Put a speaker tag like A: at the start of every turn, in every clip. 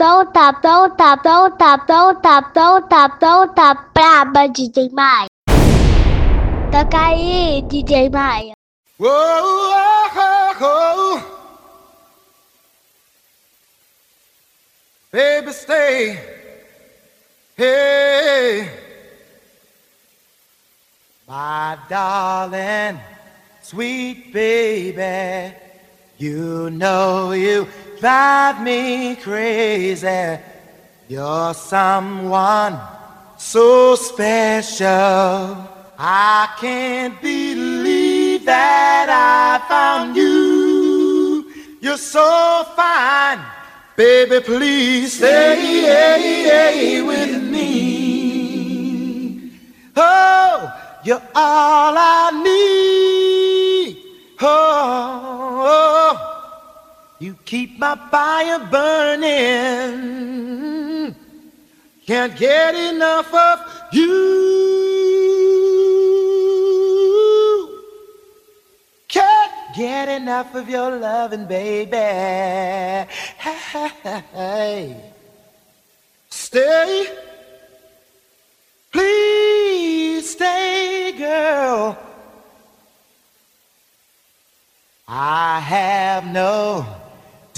A: Tô tạp tô tạp tô tạp tô tạp tô tạp tô tạp Braba DJ Maia. Toca aí, DJ Maia.
B: Oh, oh, oh. Baby, stay. Hey, my darling, sweet baby. You know you drive me crazy. You're someone so special. I can't believe that I found you. You're so fine. Baby, please stay with me. Oh, you're all I need. Oh, oh, oh. You keep my fire burning. Can't get enough of you. Can't get enough of your loving, baby. Hey, stay. Please stay, girl. I have no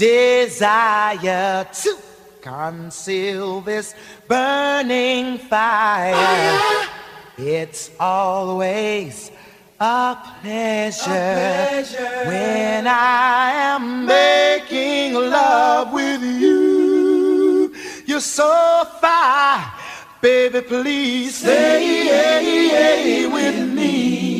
B: desire to conceal this burning fire. It's always a pleasure, when I am making love with you. You're so fine, baby. Please stay with me.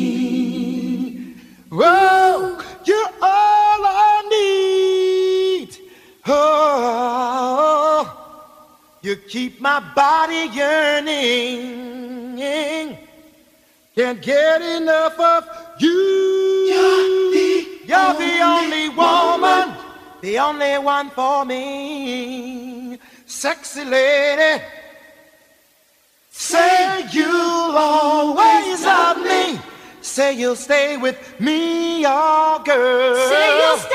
B: You keep my body yearning. Can't get enough of you. You're the, You're the only, woman, the only one for me. Sexy lady, say you'll always love me. Say you'll stay with me, oh girl.
C: Say you'll stay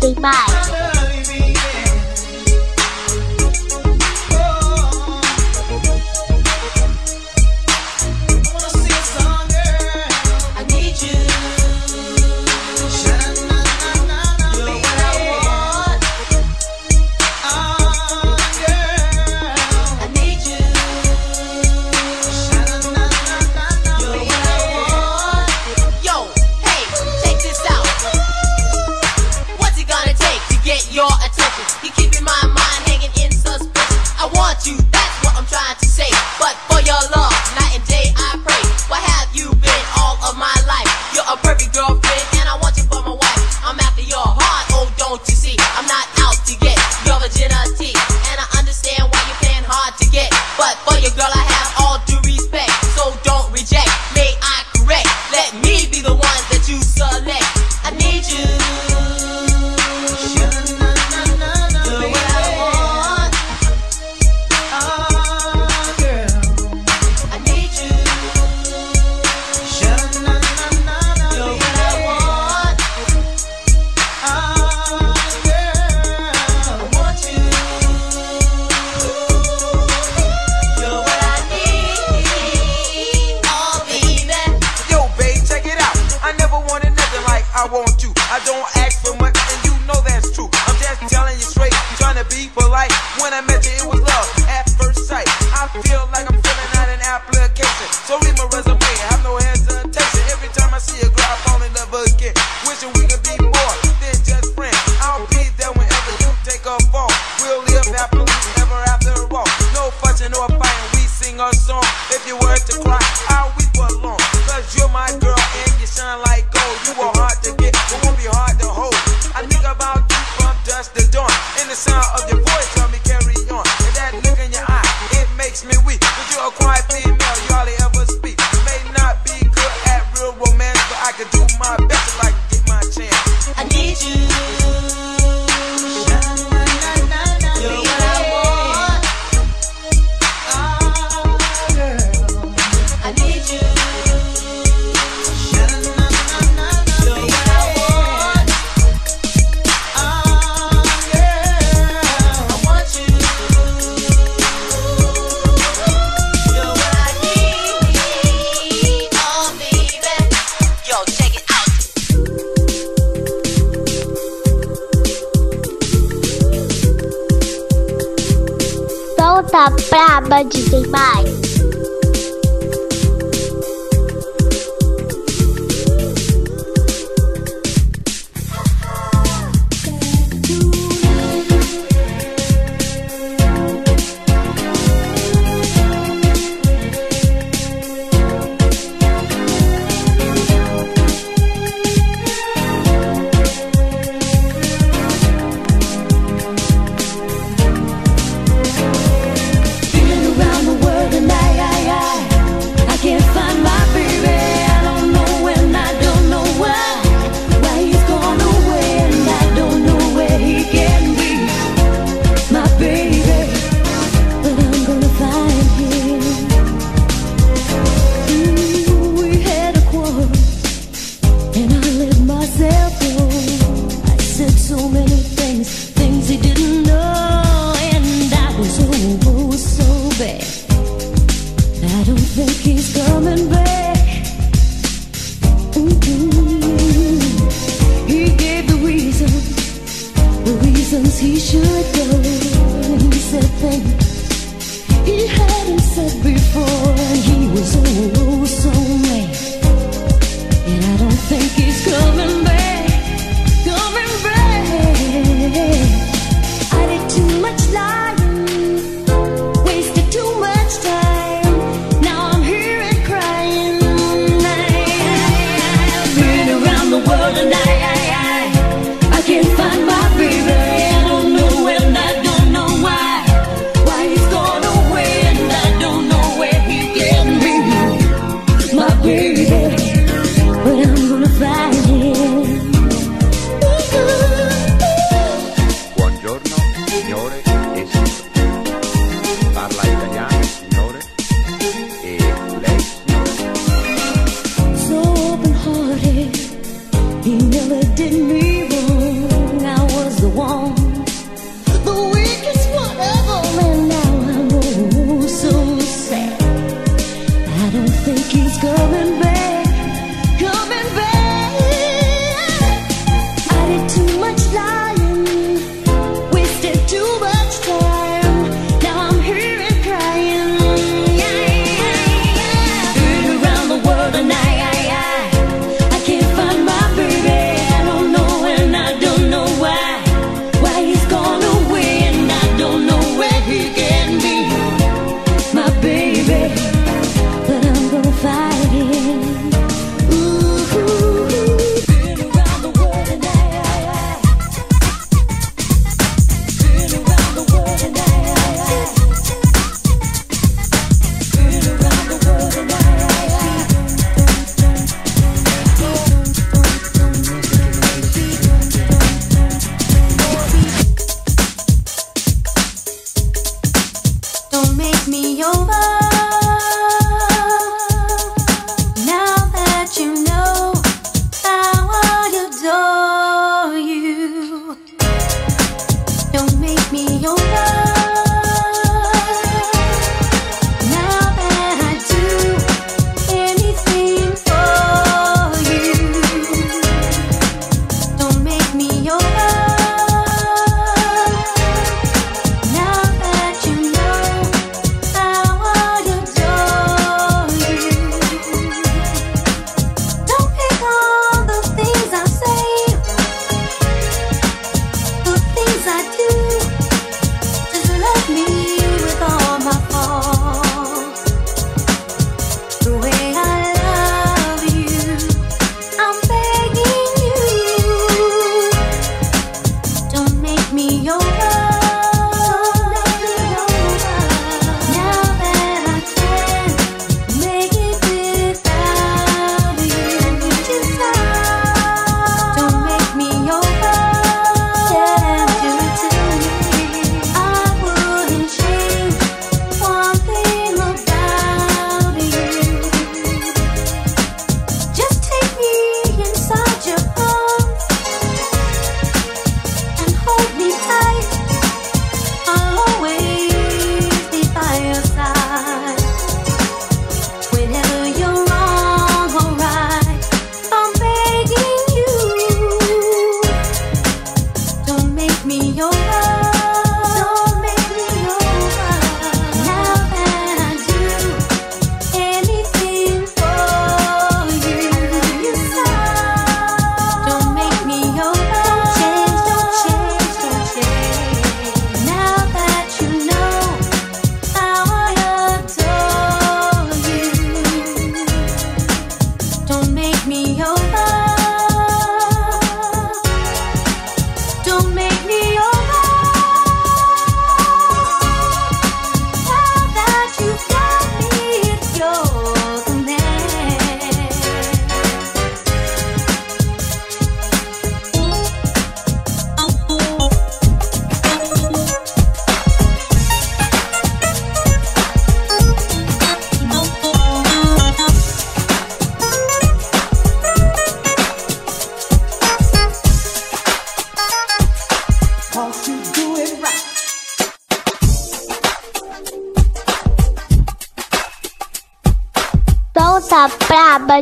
C: 对
D: 吧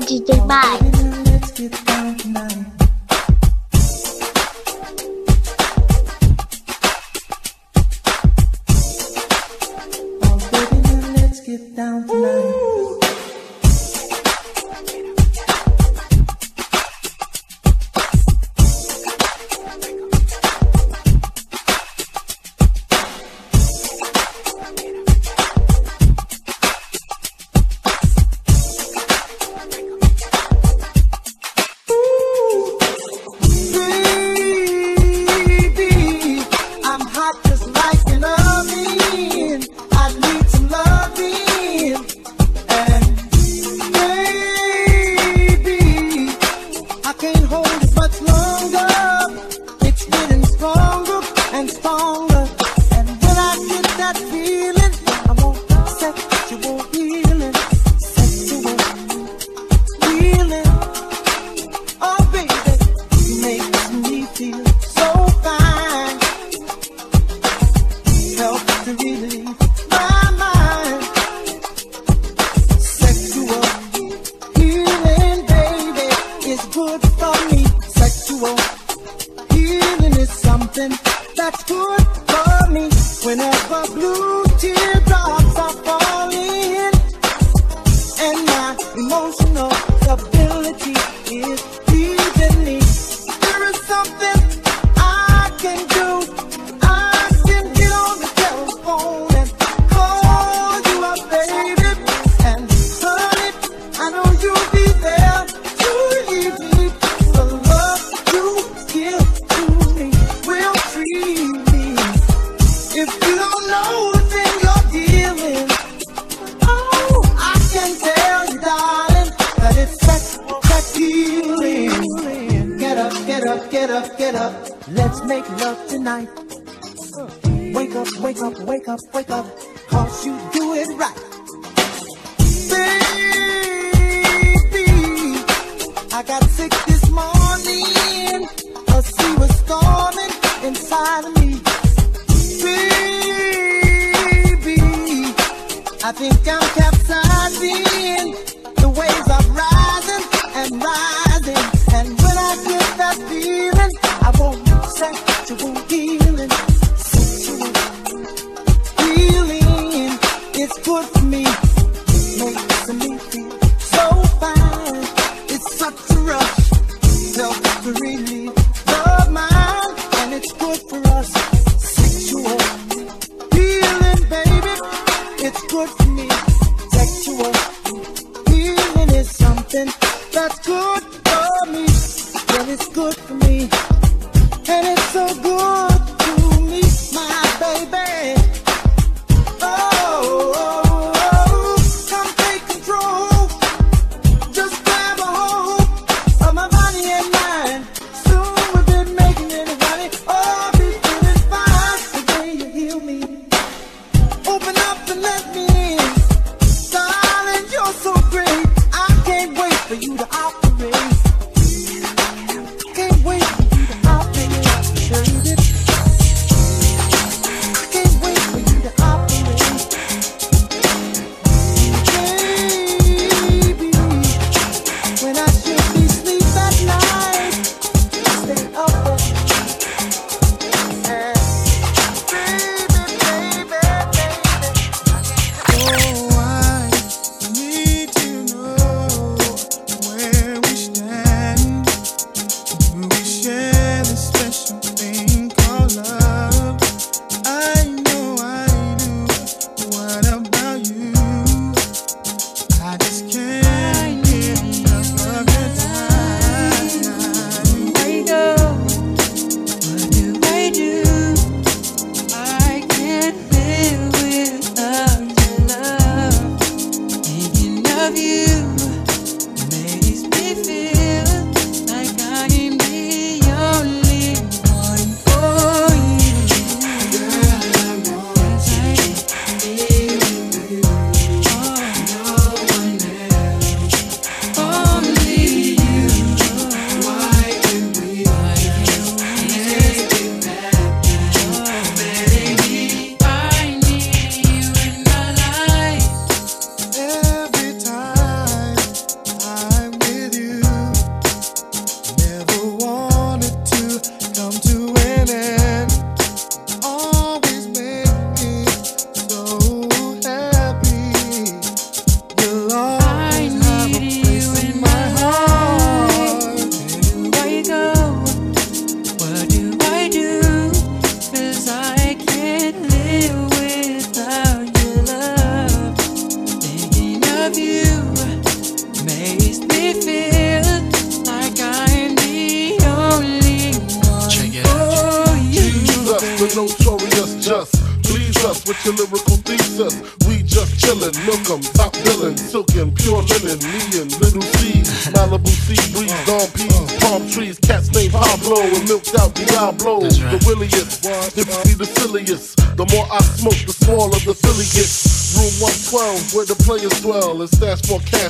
D: DJ Mike.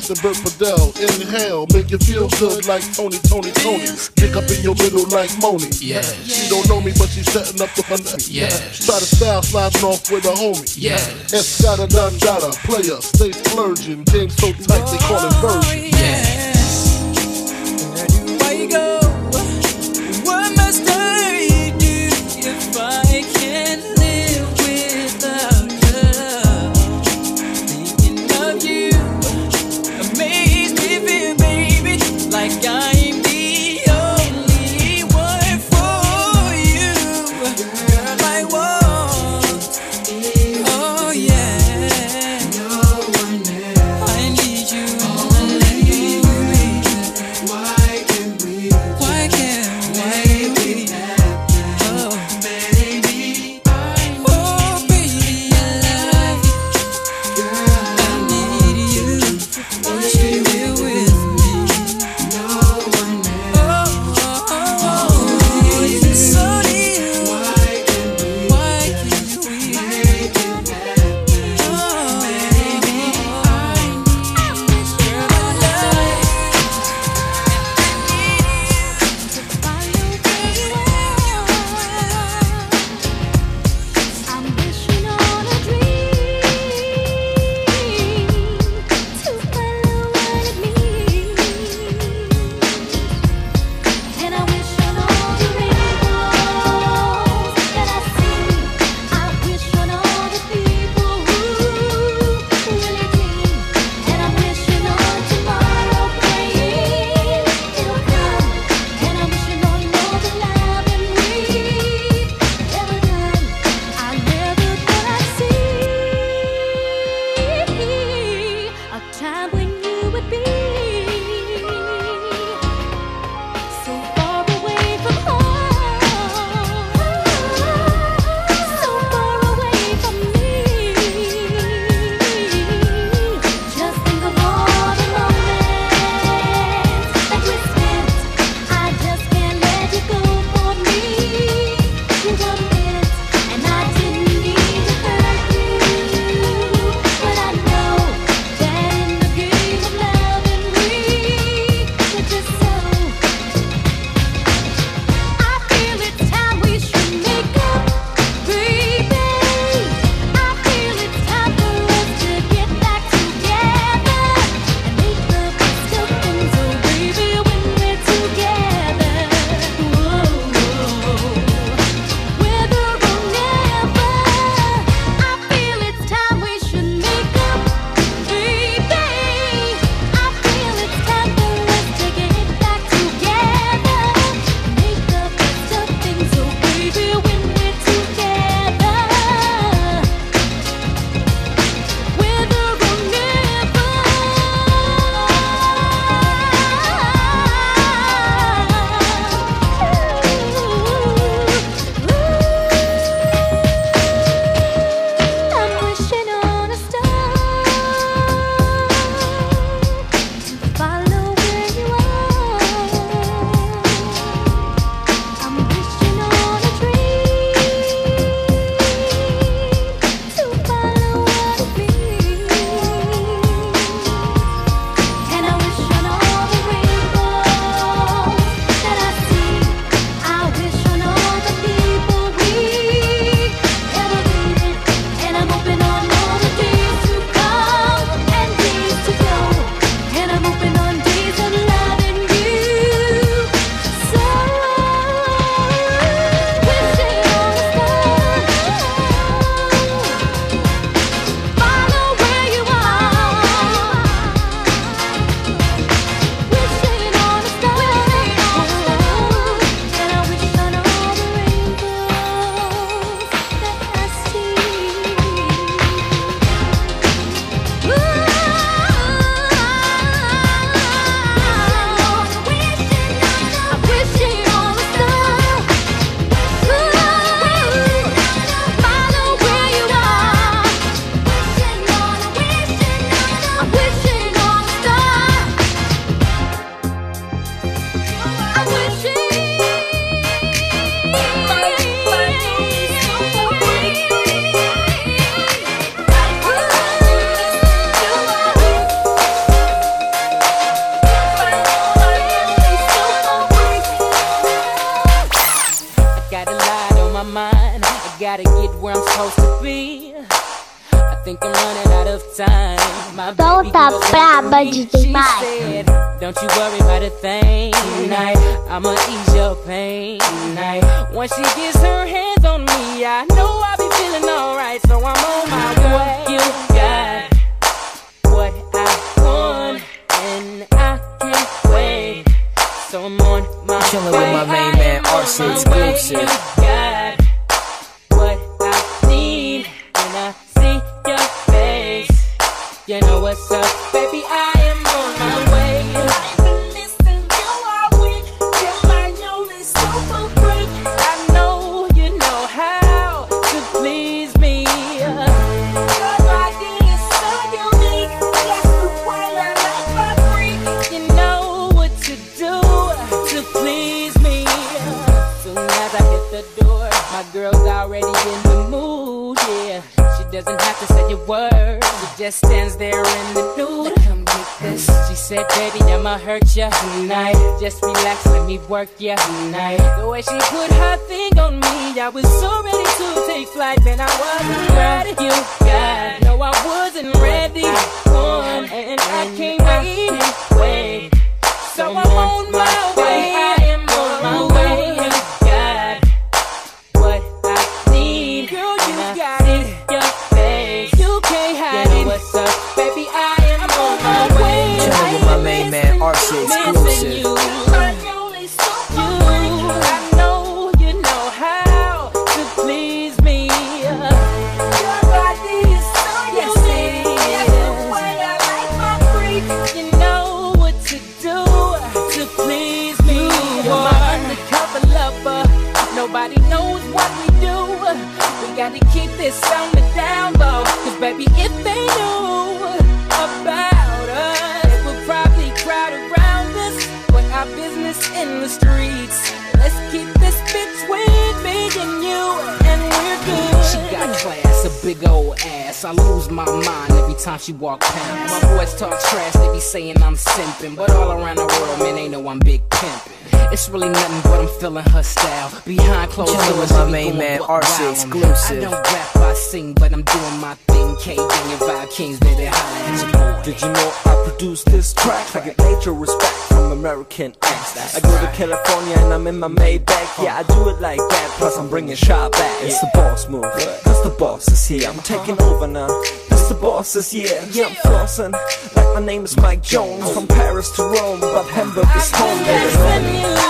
E: Jackson, Bert Fidel. Inhale, make you feel good like Tony, Tony, Tony. Stick up in your middle like Moni.
F: Yeah.
E: She don't know me, but she's setting up the fun.
F: Yeah.
E: Try to style sliding off with a homie.
F: Yeah.
E: Escada, Dundada, player, stay splurging. Game so tight, they call it version.
F: Yeah. Where do I go? Gotta get where I'm supposed to be. I think I'm running out of time. My baby
D: Solta
F: girl
D: braba,
F: went for me. She said, Don't you worry about a thing tonight. I'ma ease your pain tonight. Once she gets her hands on me, I know I'll be feeling alright. So I'm on my way. You got what I want, and I can't wait. So I'm on my
G: Chillin'
F: way.
G: with my main man,
F: I am
G: RC
F: on my way.
G: exclusive.
F: You know what's up, baby? I am on my way. I been listening to all week till my lonely soul broke I know you know how to please me. You know what to do to please me. Soon as I hit the door, my girl's already in doesn't have to say a word. She just stands there in the nude. Come get this. She said, baby, I'ma hurt ya tonight. Just relax, let me work ya tonight. The way she put her thing on me, I was so ready to take flight, then I wasn't ready. You got, no, I wasn't ready. On, and I can't wait. So I'm on my way. This on the down low. Cause baby, if they knew about us, they would probably crowd around us. Put our business in the streets. Let's keep this between me and you, and we're good.
H: She got class, a big old ass. I lose my mind every time she walk past. My boys talk trash, they be saying I'm simping. But all around the world, man, they know I'm big pimping. It's really nothing but I'm feeling her style. Behind closed doors,
G: my main man, RC
H: wild on me.
G: exclusive.
H: I don't rap, I sing, but I'm doing my thing. K and your vibe kings, baby, holla at your boy.
I: Did you know I produce this track? I get major respect from American acts. I go to California and I'm in my Maybach. Yeah, I do it like that. Plus I'm bringing shot back. It's the boss move. Cause the boss is here. I'm taking over now. Cause the boss is here. Yeah, I'm flossing. Like my name is Mike Jones. From Paris to Rome, but Hamburg is home.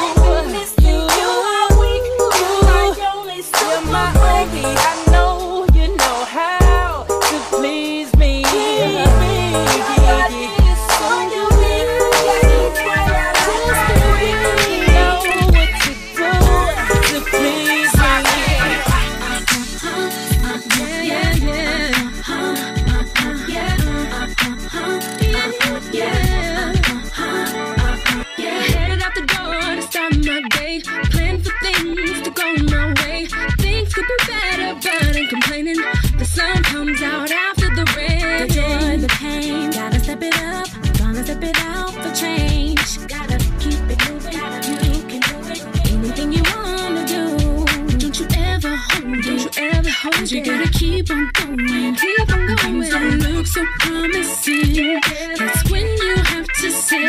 J: Keep on going. Keep on going. Things don't look so promising. That's when you have to say.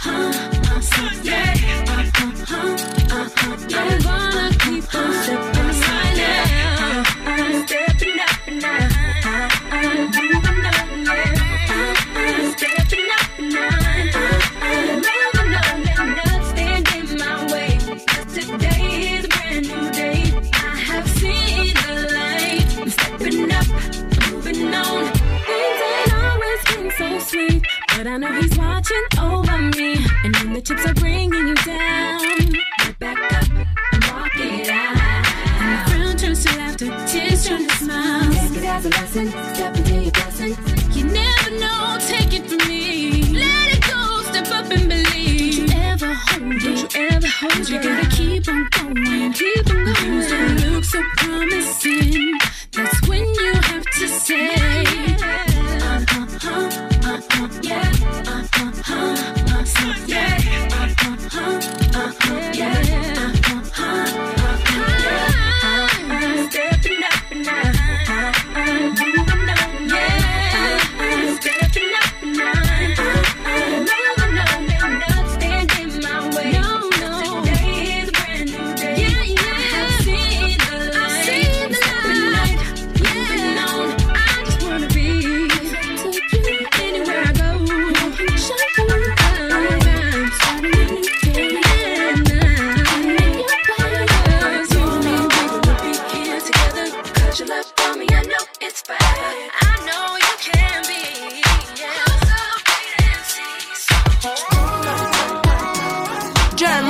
J: I'm lesson,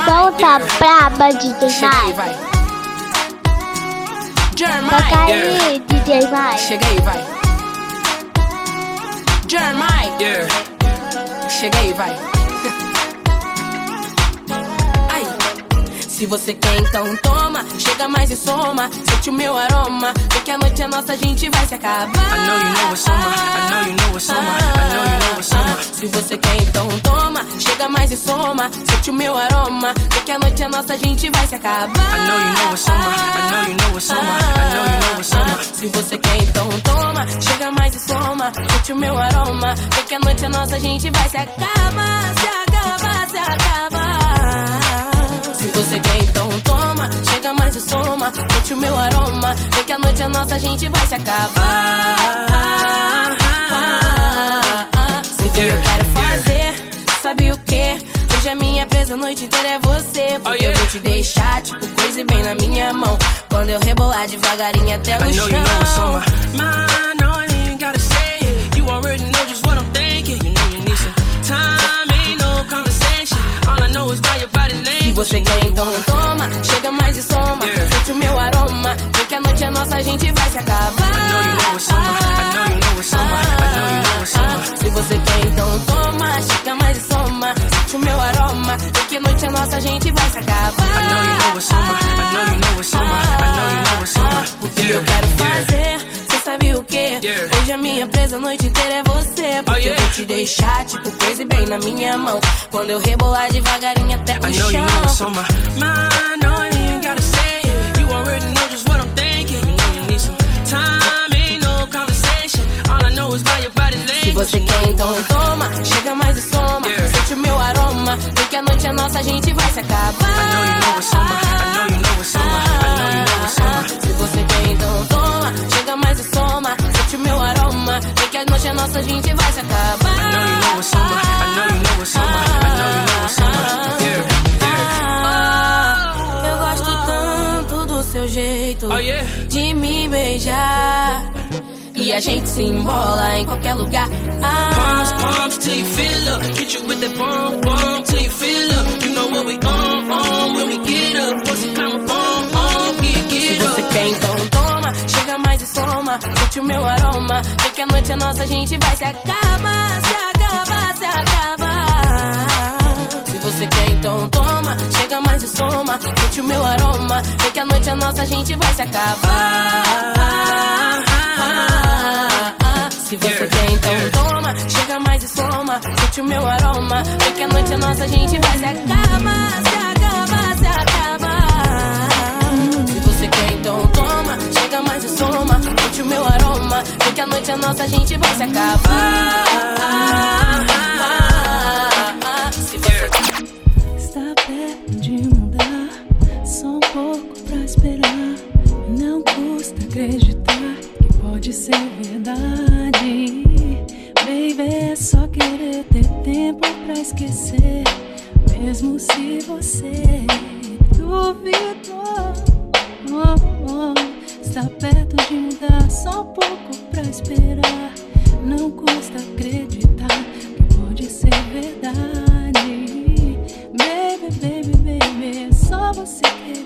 A: tapão, tá braba, DJ
K: Chega aí,
A: Mike.
K: vai.
A: Toca aí, DJ Mike.
K: Chega aí, vai. Jeremiah. Chega aí, vai. Se você quer, então toma. Chega mais e soma. Sente o meu aroma. Vê que a noite é nossa, a gente vai se acabar.
L: I know you know it's summer. I know you know it's summer. I know you know it's summer.
K: Se você quer, então toma. Chega mais e soma. Sente o meu aroma. Vê que a noite é nossa, a gente vai se acabar.
L: I know you know it's summer. I know you know it's summer. I know you know it's summer.
K: Se você quer, então toma. Chega mais e soma. Sente o meu aroma. Vê que a noite é nossa, a gente vai se acabar. Se acabar, se acabar. Você quer, então toma. Chega mais e soma. Sente o meu aroma. Vê que a noite é nossa, a gente vai se acabar. Se que eu quero fazer, sabe o que? Hoje a minha presa a noite inteira é você. Porque eu vou te deixar, tipo, coisa bem na minha mão. Quando eu rebolar devagarinho até no chão. Você quer, então toma. Chega mais e soma.
L: Yeah.
K: Sente o meu aroma. Vê que a noite é nossa, a gente vai se acabar.
L: I know you know it's summer. I know you know it's summer. I know you know it's summer.
K: Se você quer, então toma. Chega mais e soma. Sente o meu aroma. Vê que a noite é nossa, a gente vai se acabar.
L: I know you know it's summer. I know you know it's summer. I know you know it's summer.
K: O que eu quero fazer, sabe o que?
L: Yeah.
K: Hoje a minha presa a noite inteira é você. Porque
L: Oh, yeah.
K: eu vou te deixar, tipo, crazy bem na minha mão. Quando eu rebolar devagarinho até o
L: I know you
K: chão.
L: know it's summer. Man, no, I ain't gotta say it. You already know just what I'm thinking. You know you need some time, ain't no conversation. All I know is by your body language.
K: Se você quer, então toma. Chega mais e soma.
L: Yeah.
K: Sente o meu aroma. Vê que a noite é nossa, a gente vai se acabar.
L: I know you know it's. I know you know it's. I know you know it's.
K: Se você quer, então toma. Chega mais e soma. Sente o meu aroma. Vê que a noite é nossa, a gente vai se acabar.
L: I know you know it's summer. I know you know it's summer. I know you know it's summer. Yeah,
K: Ah, Eu gosto tanto do seu jeito
L: Oh, yeah?
K: de me beijar. E a gente se embola em qualquer lugar.
L: Palms,
K: Ah,
L: palms till you feel up. You with that bomb, bomb till you feel up. You know what we on, on when we get up. On, get,
K: se
L: get
K: você
L: up.
K: quer, então Sente o meu aroma. Vê que a noite é nossa, a gente vai se acabar. Se acabar, se acabar. Se você quer, então toma. Chega mais e soma. Sente o meu aroma. Vê que a noite é nossa, a gente vai se acabar. Se você quer, então toma. Chega mais e soma. Sente o meu aroma. Vê que a noite é nossa, a gente vai se acabar. Se acabar, então toma. Chega mais e soma. Sente o meu aroma. Vê que a noite é nossa, a gente vai se acabar. Se você
J: Está perto de mudar, só um pouco pra esperar. Não custa acreditar que pode ser verdade. Baby, é só querer ter tempo pra esquecer. Mesmo se você duvidou. Oh, oh, está perto de mudar, só pouco pra esperar. Não custa acreditar que pode ser verdade. Baby, baby, baby, é só você querer.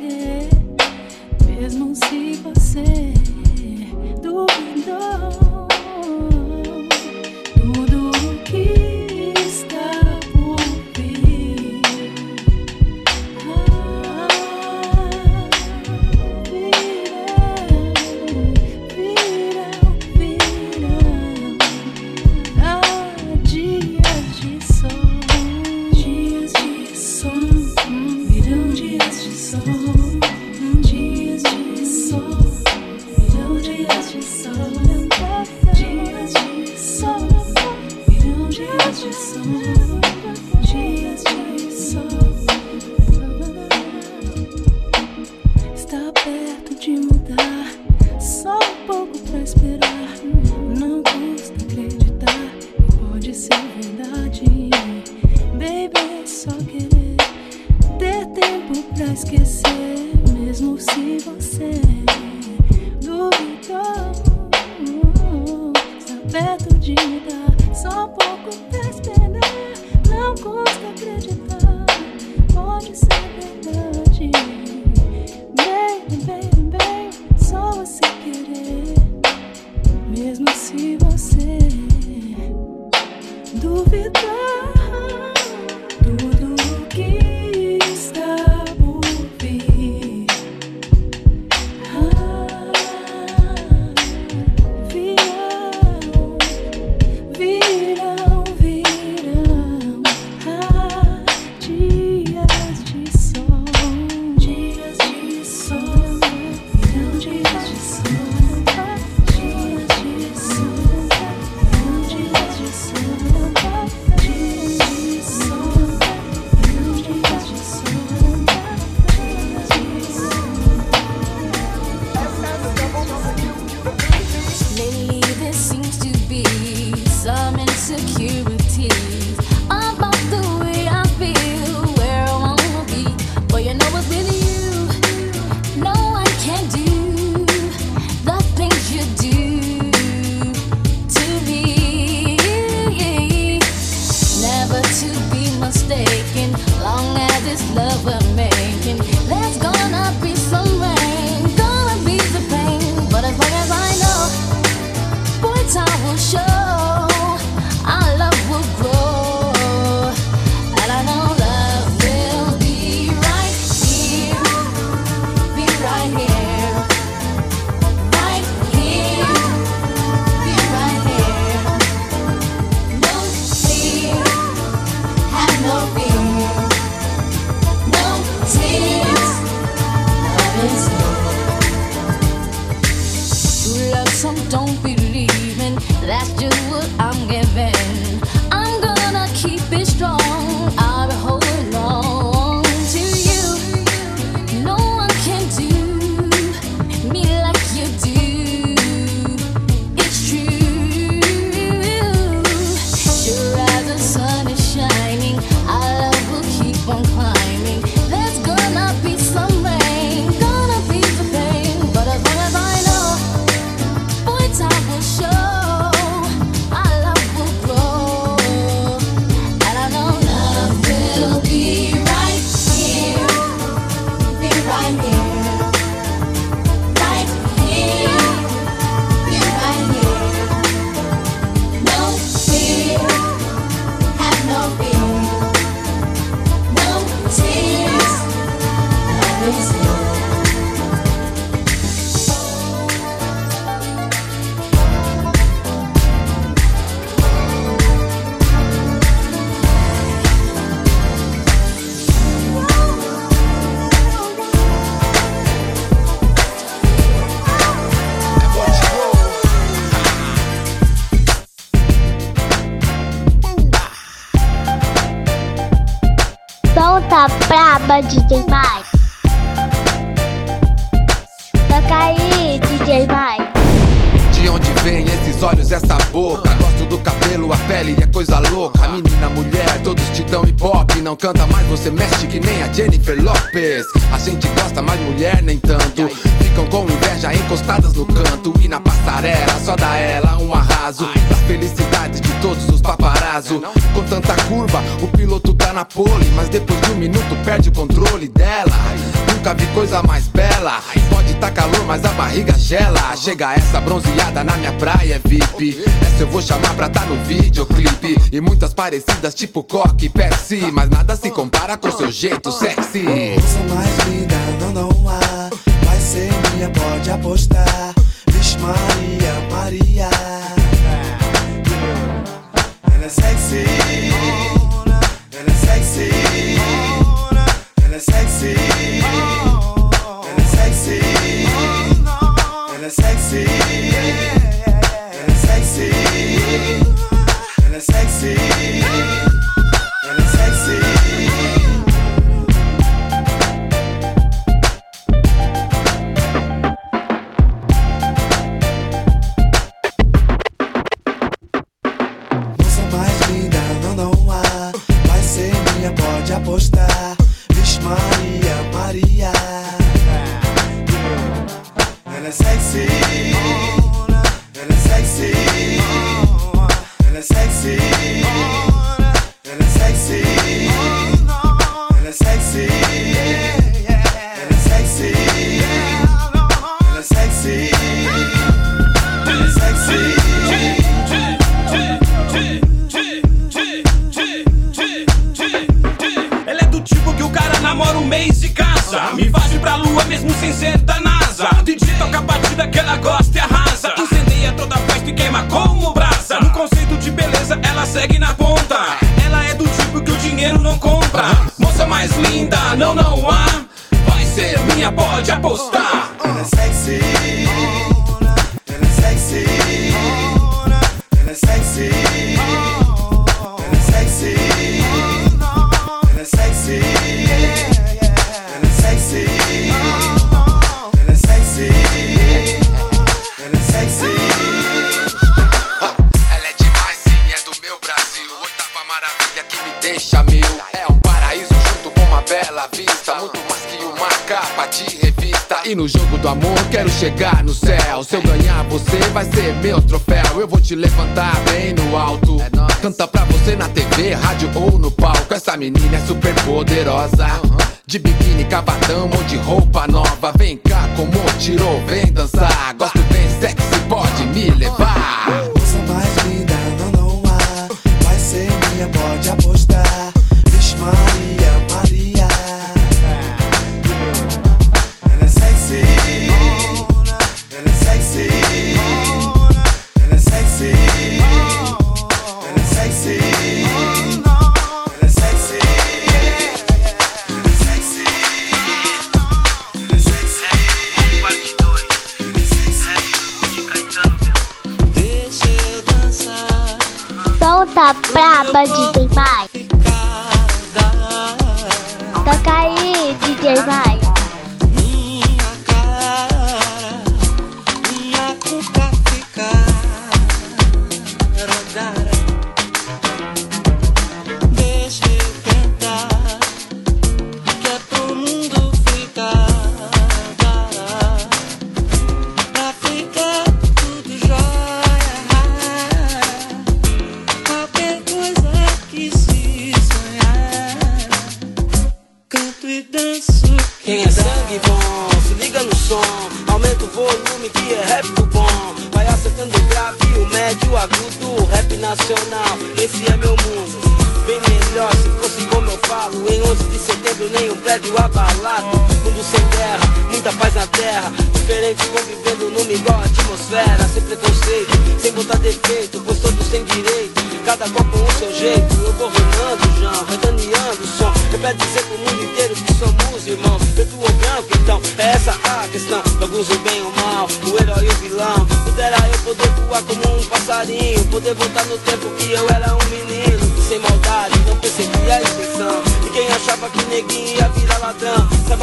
M: canta mais, você mexe que nem a Jennifer Lopez. A gente gosta, mas mulher nem tanto. Ficam com inveja encostadas no canto. E na passarela só dá ela um arraso. Pra felicidade de todos os paparazzo. Com tanta curva, o piloto tá na pole. Mas depois de um minuto perde o controle dela. Nunca vi coisa mais bela. Pode tá calor, mas a barriga gela. Chega essa bronzeada na minha praia, é vi. Essa eu vou chamar pra tá no videoclipe. E muitas parecidas, tipo Coque e Pepsi. Mas nada se compara com seu jeito sexy.
B: Sou mais linda, não, não há. Vai ser minha, pode apostar. Vixe, Maria.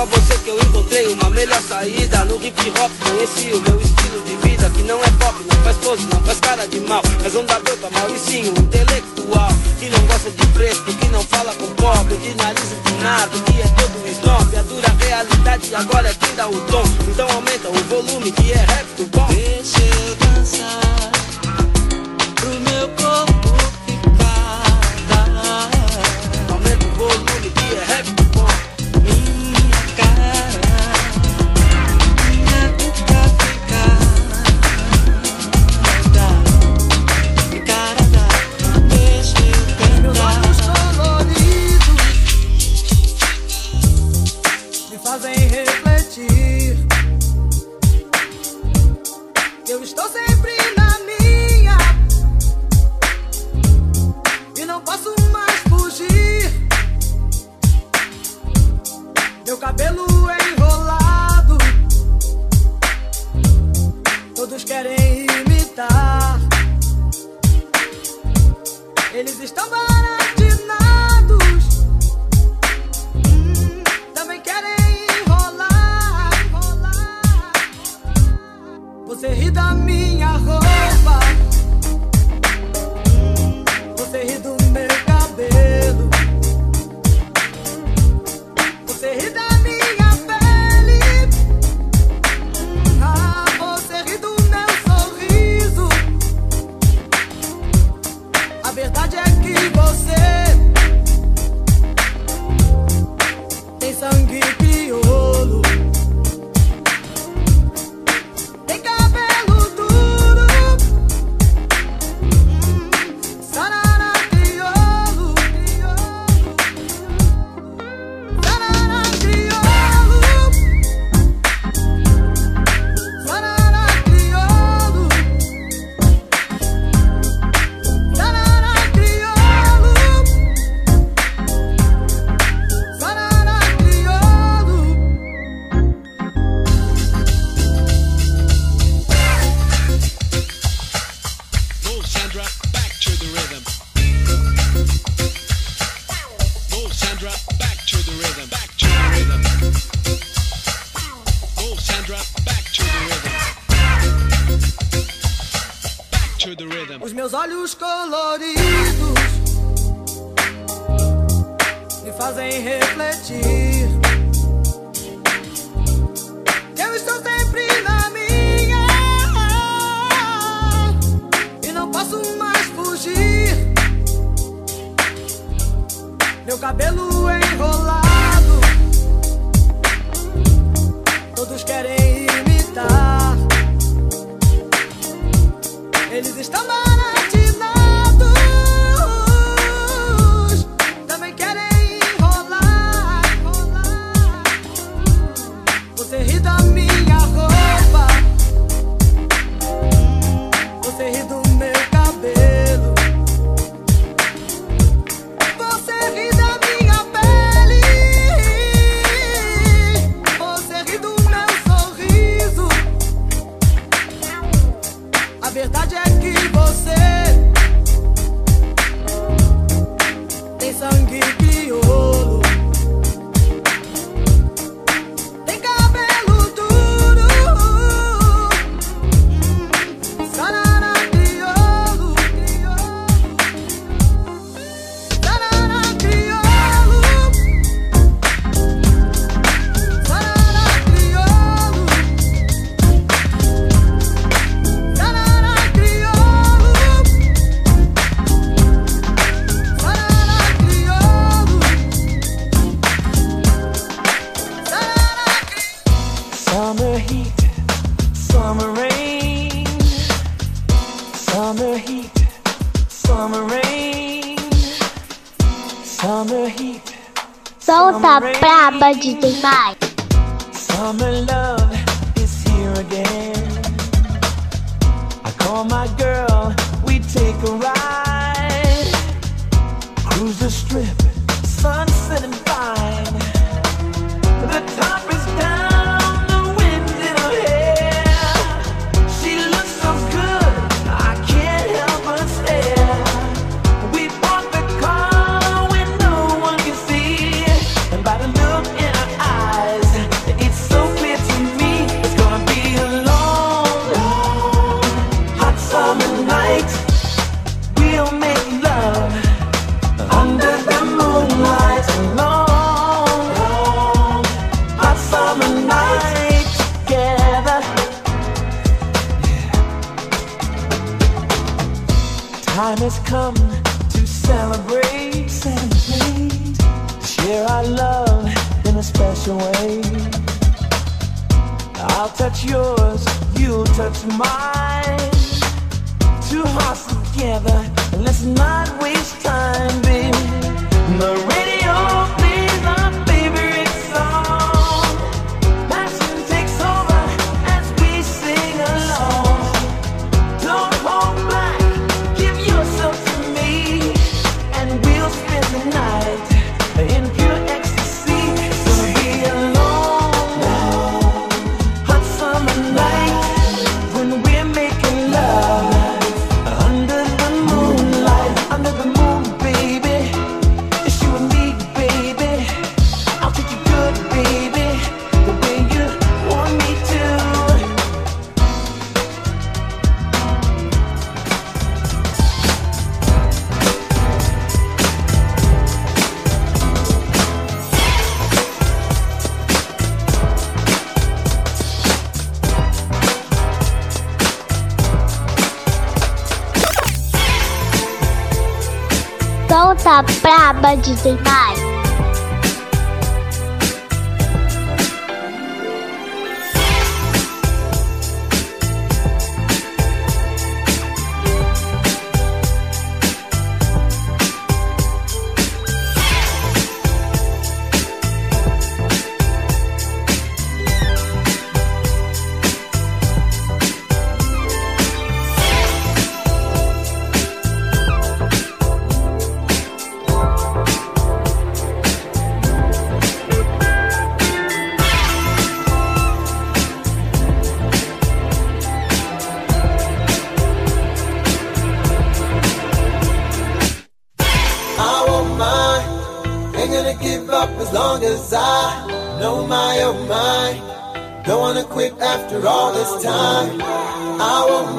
N: pra
M: você
B: que
O: eu encontrei uma melhor saída No hip hop. Conheci o meu estilo de vida Que não é pop, não faz pose, não faz cara de mal. Mas um tá e sim um intelectual Que não gosta de preto, que não fala com pobre De nariz empinado, que é todo snob. A dura realidade agora é quem dá o tom. Então aumenta o volume que é rap.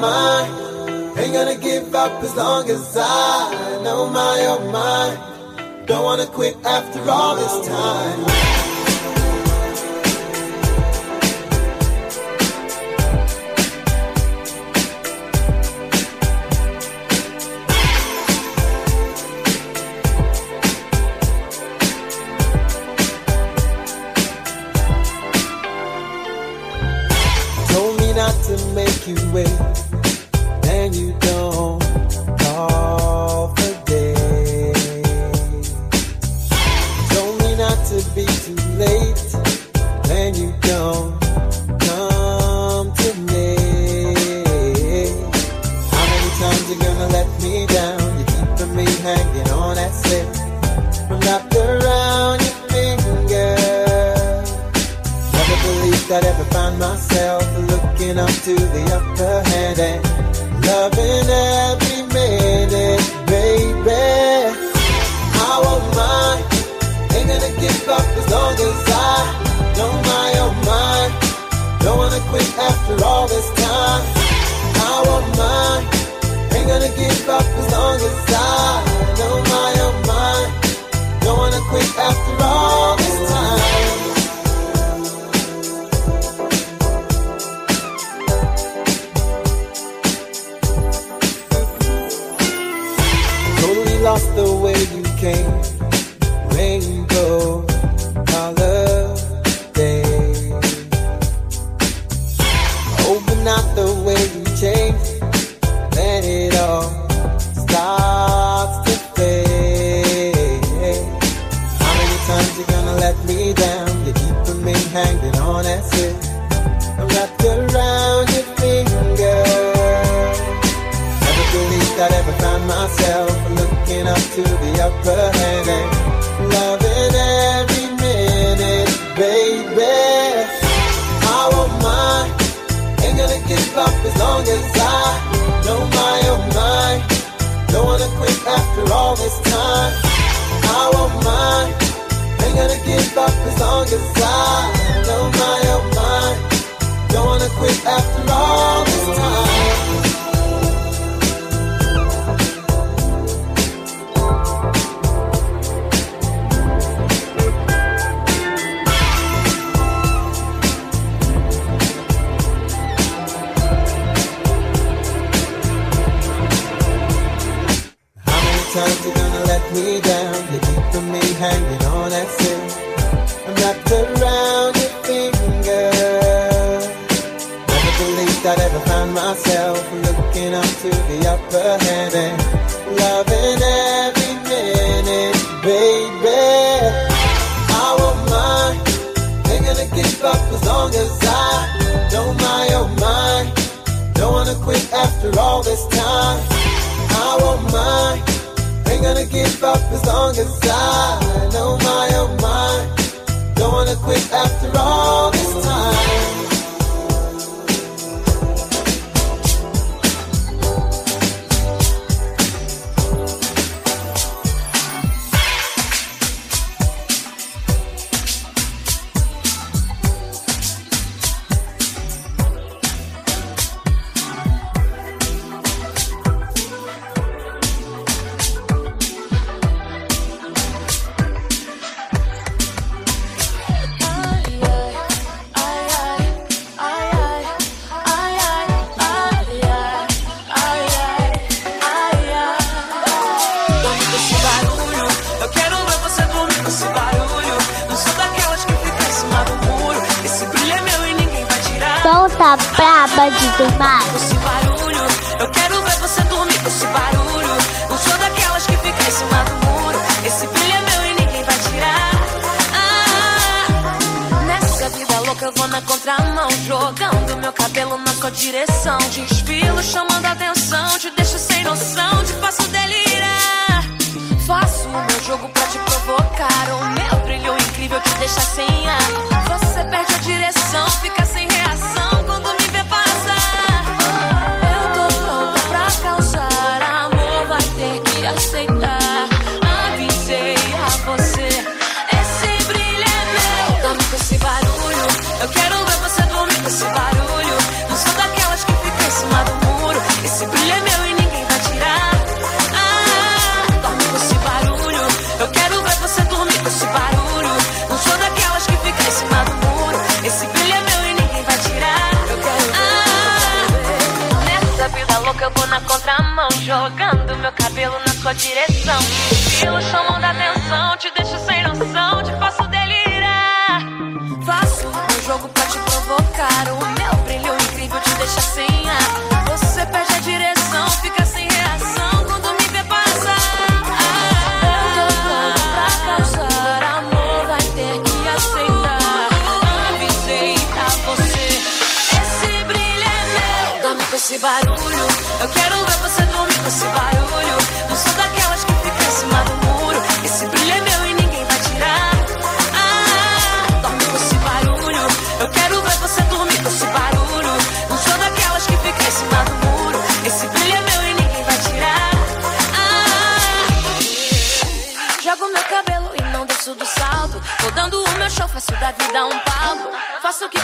P: mind. Ain't gonna give up as long as I know my own mind. Don't wanna quit after all this time. as long as I know my own mind. Don't wanna quit after all this time. I. Ain't gonna give up as long as I know my own mind. Don't wanna quit after all.
Q: Com Esse barulho, eu quero ver você dormir com esse barulho. Não sou daquelas que fica em cima do muro. Esse brilho é meu e ninguém vai tirar. Ah, nessa vida louca eu vou na contramão. Jogando meu cabelo na sua direção. Desfilo chamando a atenção. Te deixo sem noção, te faço delirar. Faço o meu jogo pra te provocar. O meu brilho incrível te deixa sem ar. Você perde a direção, fica sem aceitar. Avisei a você, é sem brilho é meu. Tá com esse barulho, eu quero. sua direção. Pelo chamam da atenção, te deixo sem noção, te faço delirar. Faço um jogo pra te provocar. O meu brilho incrível te deixa
R: sem ar. Você perde a direção, fica sem reação quando me vê passar. eu não vou pra casa. Amor, vai ter que aceitar. Quando me visita, você, é Esse barulho, eu quero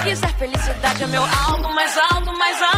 R: quiser é felicidade é meu algo mais alto, mais
Q: alto.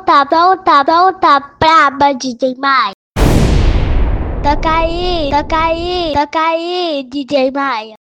Q: volta, volta, volta, braba DJ Maia. Toca aí, toca aí, toca aí, DJ Maia.